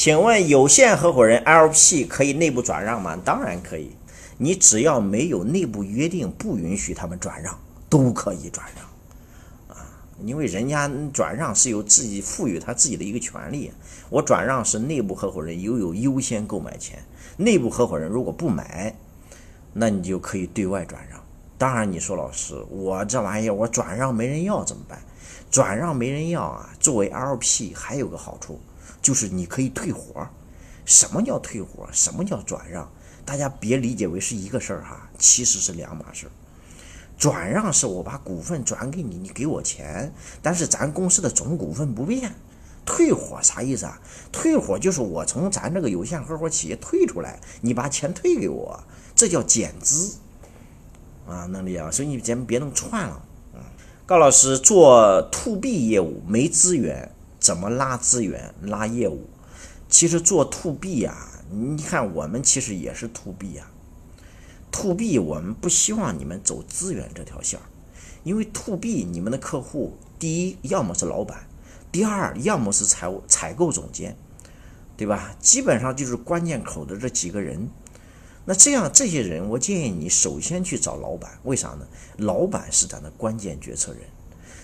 请问有限合伙人 LP 可以内部转让吗？当然可以，你只要没有内部约定不允许他们转让，都可以转让啊。因为人家转让是由自己赋予他自己的一个权利，我转让是内部合伙人拥有优先购买权，内部合伙人如果不买，那你就可以对外转让。当然，你说老师，我这玩意儿我转让没人要怎么办？转让没人要啊，作为 LP 还有个好处，就是你可以退伙。什么叫退伙？什么叫转让？大家别理解为是一个事儿哈，其实是两码事儿。转让是我把股份转给你，你给我钱，但是咱公司的总股份不变。退伙啥意思啊？退伙就是我从咱这个有限合伙企业退出来，你把钱退给我，这叫减资啊，能理解所以你咱们别弄串了。嗯，高老师做 to B 业务没资源，怎么拉资源拉业务？其实做 to B 呀，你看我们其实也是 to B 呀。to B，我们不希望你们走资源这条线儿，因为 to B 你们的客户，第一要么是老板，第二要么是财务采购总监，对吧？基本上就是关键口的这几个人。那这样这些人，我建议你首先去找老板，为啥呢？老板是咱的关键决策人。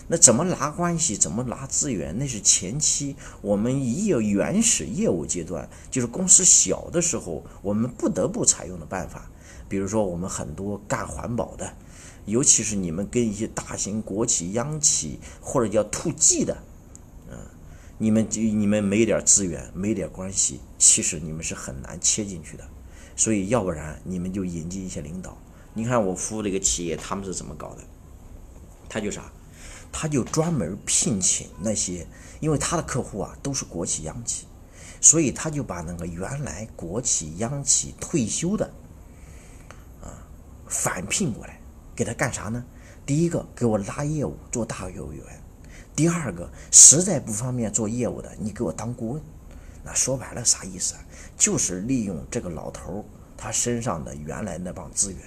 那怎么拿关系，怎么拿资源，那是前期我们业原始业务阶段，就是公司小的时候，我们不得不采用的办法。比如说，我们很多干环保的，尤其是你们跟一些大型国企、央企或者叫 to G 的，嗯，你们就你们没点资源，没点关系，其实你们是很难切进去的。所以，要不然你们就引进一些领导。你看我服务这个企业，他们是怎么搞的？他就啥？他就专门聘请那些，因为他的客户啊都是国企、央企，所以他就把那个原来国企、央企退休的。啊返聘过来，给他干啥呢？第一个给我拉业务，做大业务员；第二个实在不方便做业务的，你给我当顾问。那说白了啥意思啊？就是利用这个老头他身上的原来那帮资源，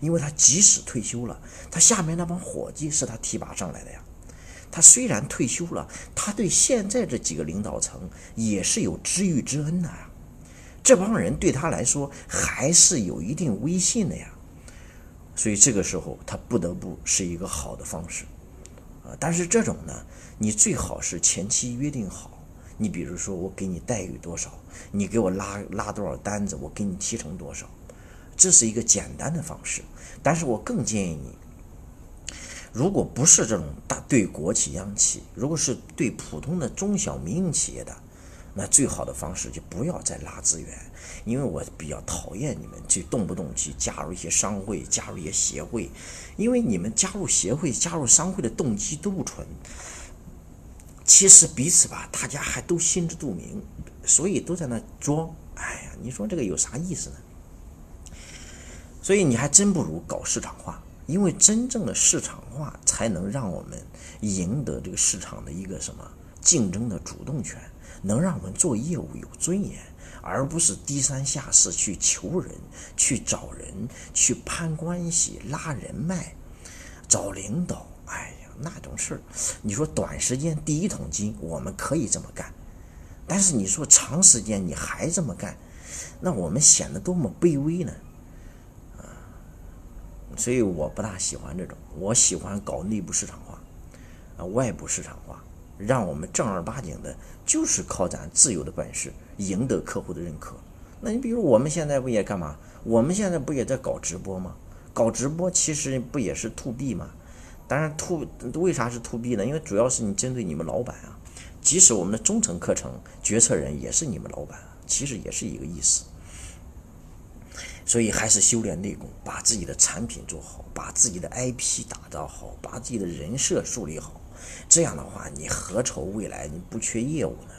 因为他即使退休了，他下面那帮伙计是他提拔上来的呀。他虽然退休了，他对现在这几个领导层也是有知遇之恩的呀。这帮人对他来说还是有一定威信的呀。所以这个时候，他不得不是一个好的方式，啊，但是这种呢，你最好是前期约定好。你比如说，我给你待遇多少，你给我拉拉多少单子，我给你提成多少，这是一个简单的方式。但是我更建议你，如果不是这种大对国企央企，如果是对普通的中小民营企业的。那最好的方式就不要再拉资源，因为我比较讨厌你们去动不动去加入一些商会、加入一些协会，因为你们加入协会、加入商会的动机都不纯。其实彼此吧，大家还都心知肚明，所以都在那装。哎呀，你说这个有啥意思呢？所以你还真不如搞市场化，因为真正的市场化才能让我们赢得这个市场的一个什么竞争的主动权。能让我们做业务有尊严，而不是低三下四去求人、去找人、去攀关系、拉人脉、找领导。哎呀，那种事儿，你说短时间第一桶金我们可以这么干，但是你说长时间你还这么干，那我们显得多么卑微呢？所以我不大喜欢这种，我喜欢搞内部市场化，啊，外部市场化。让我们正儿八经的，就是靠咱自由的本事赢得客户的认可。那你比如我们现在不也干嘛？我们现在不也在搞直播吗？搞直播其实不也是 to B 吗？当然 to 为啥是 to B 呢？因为主要是你针对你们老板啊。即使我们的中层课程决策人也是你们老板，其实也是一个意思。所以还是修炼内功，把自己的产品做好，把自己的 IP 打造好，把自己的人设树立好。这样的话，你何愁未来你不缺业务呢？